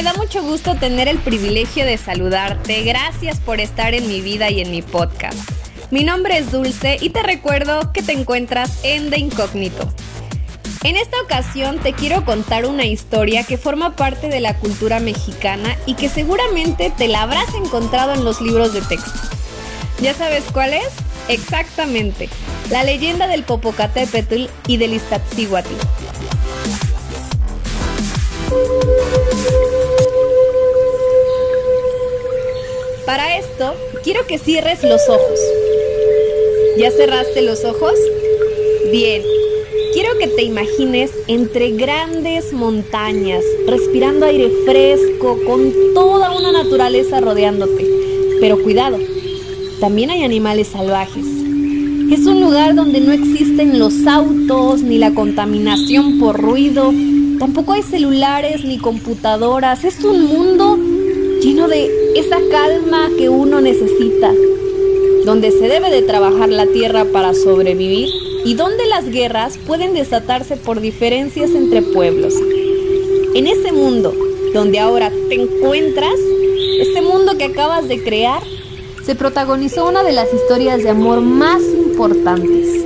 me da mucho gusto tener el privilegio de saludarte. Gracias por estar en mi vida y en mi podcast. Mi nombre es Dulce y te recuerdo que te encuentras en De Incógnito. En esta ocasión te quiero contar una historia que forma parte de la cultura mexicana y que seguramente te la habrás encontrado en los libros de texto. ¿Ya sabes cuál es? Exactamente, la leyenda del Popocatépetl y del Iztaccíhuatl. Para esto, quiero que cierres los ojos. ¿Ya cerraste los ojos? Bien. Quiero que te imagines entre grandes montañas, respirando aire fresco, con toda una naturaleza rodeándote. Pero cuidado, también hay animales salvajes. Es un lugar donde no existen los autos ni la contaminación por ruido, tampoco hay celulares ni computadoras. Es un mundo esa calma que uno necesita, donde se debe de trabajar la tierra para sobrevivir y donde las guerras pueden desatarse por diferencias entre pueblos. En ese mundo donde ahora te encuentras, este mundo que acabas de crear, se protagonizó una de las historias de amor más importantes.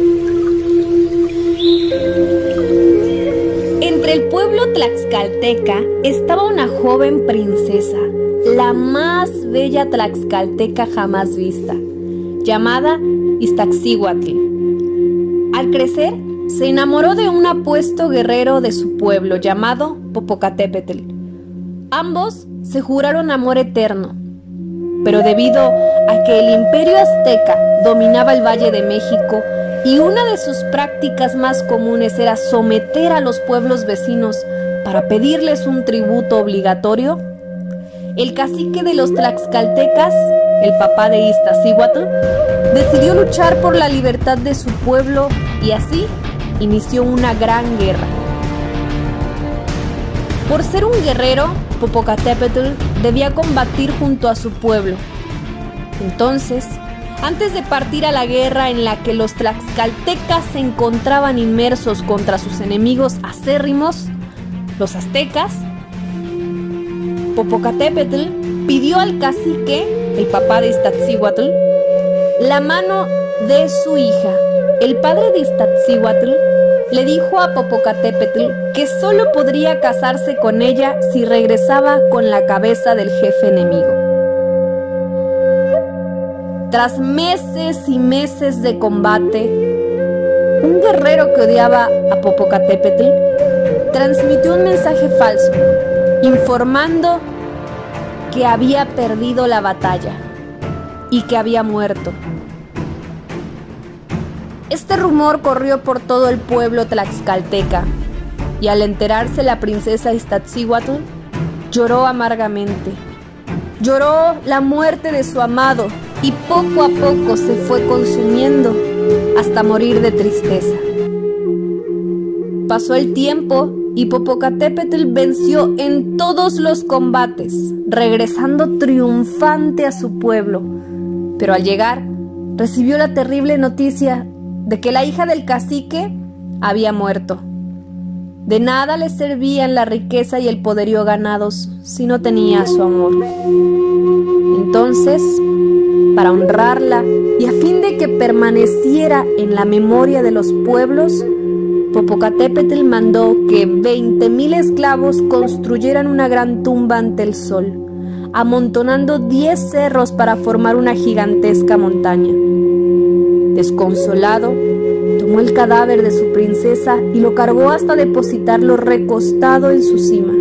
Entre el pueblo tlaxcalteca estaba una joven princesa la más bella tlaxcalteca jamás vista, llamada Iztaccíhuatl. Al crecer, se enamoró de un apuesto guerrero de su pueblo llamado Popocatépetl. Ambos se juraron amor eterno, pero debido a que el imperio azteca dominaba el Valle de México y una de sus prácticas más comunes era someter a los pueblos vecinos para pedirles un tributo obligatorio, el cacique de los tlaxcaltecas, el papá de Iztaccíhuatl, decidió luchar por la libertad de su pueblo y así inició una gran guerra. Por ser un guerrero, Popocatépetl debía combatir junto a su pueblo. Entonces, antes de partir a la guerra en la que los tlaxcaltecas se encontraban inmersos contra sus enemigos acérrimos, los aztecas, Popocatépetl pidió al cacique, el papá de Iztaccíhuatl, la mano de su hija. El padre de Iztaccíhuatl le dijo a Popocatépetl que solo podría casarse con ella si regresaba con la cabeza del jefe enemigo. Tras meses y meses de combate, un guerrero que odiaba a Popocatépetl transmitió un mensaje falso informando que había perdido la batalla y que había muerto. Este rumor corrió por todo el pueblo tlaxcalteca y al enterarse la princesa Iztaccíhuatl lloró amargamente. Lloró la muerte de su amado y poco a poco se fue consumiendo hasta morir de tristeza. Pasó el tiempo y Popocatépetl venció en todos los combates, regresando triunfante a su pueblo. Pero al llegar, recibió la terrible noticia de que la hija del cacique había muerto. De nada le servían la riqueza y el poderío ganados si no tenía su amor. Entonces, para honrarla y a fin de que permaneciera en la memoria de los pueblos, Popocatépetl mandó que 20.000 esclavos construyeran una gran tumba ante el sol, amontonando 10 cerros para formar una gigantesca montaña. Desconsolado, tomó el cadáver de su princesa y lo cargó hasta depositarlo recostado en su cima,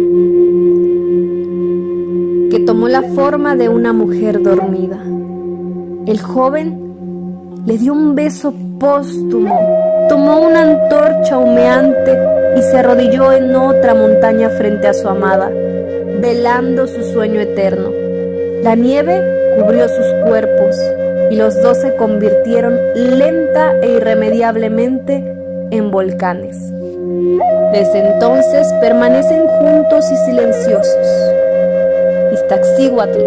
que tomó la forma de una mujer dormida. El joven le dio un beso póstumo tomó una antorcha humeante y se arrodilló en otra montaña frente a su amada, velando su sueño eterno. La nieve cubrió sus cuerpos y los dos se convirtieron lenta e irremediablemente en volcanes. Desde entonces permanecen juntos y silenciosos. Iztaccíhuatl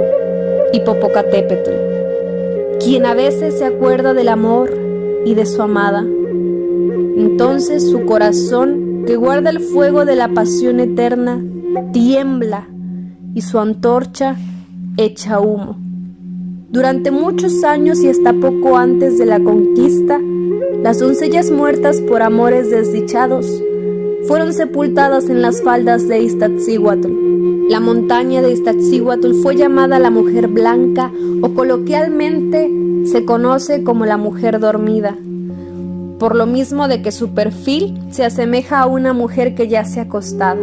y Popocatépetl, quien a veces se acuerda del amor y de su amada, entonces su corazón, que guarda el fuego de la pasión eterna, tiembla y su antorcha hecha humo. Durante muchos años y hasta poco antes de la conquista, las doncellas muertas por amores desdichados fueron sepultadas en las faldas de Iztaccíhuatl. La montaña de Iztaccíhuatl fue llamada la mujer blanca o coloquialmente se conoce como la mujer dormida, por lo mismo de que su perfil se asemeja a una mujer que yace acostada.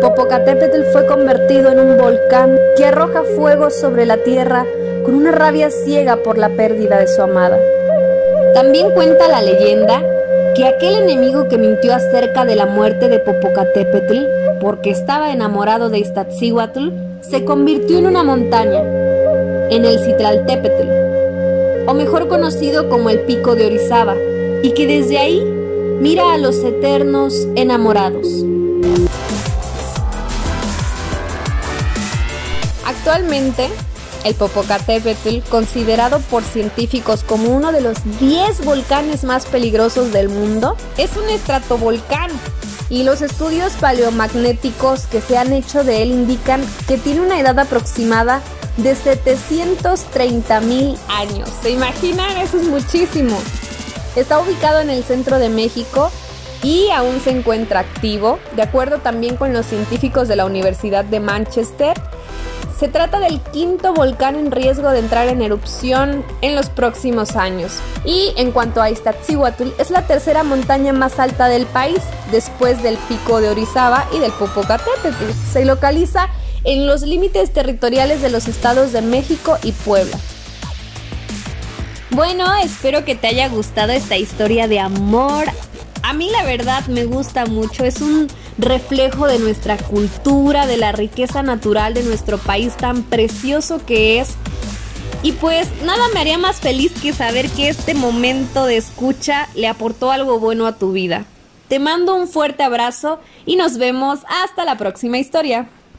Popocatépetl fue convertido en un volcán que arroja fuego sobre la tierra con una rabia ciega por la pérdida de su amada. También cuenta la leyenda que aquel enemigo que mintió acerca de la muerte de Popocatépetl, porque estaba enamorado de Iztaccíhuatl, se convirtió en una montaña, en el Citlaltépetl, o mejor conocido como el Pico de Orizaba, y que desde ahí mira a los eternos enamorados. Actualmente, el Popocatépetl, considerado por científicos como uno de los 10 volcanes más peligrosos del mundo, es un estratovolcán y los estudios paleomagnéticos que se han hecho de él indican que tiene una edad aproximada de 730 mil años. ¿Se imaginan? Eso es muchísimo. Está ubicado en el centro de México y aún se encuentra activo, de acuerdo también con los científicos de la Universidad de Manchester se trata del quinto volcán en riesgo de entrar en erupción en los próximos años. Y en cuanto a Iztaccíhuatl, es la tercera montaña más alta del país, después del pico de Orizaba y del Popocatépetl. Se localiza en los límites territoriales de los estados de México y Puebla. Bueno, espero que te haya gustado esta historia de amor. A mí la verdad me gusta mucho, es un reflejo de nuestra cultura, de la riqueza natural de nuestro país tan precioso que es. Y pues nada me haría más feliz que saber que este momento de escucha le aportó algo bueno a tu vida. Te mando un fuerte abrazo y nos vemos hasta la próxima historia.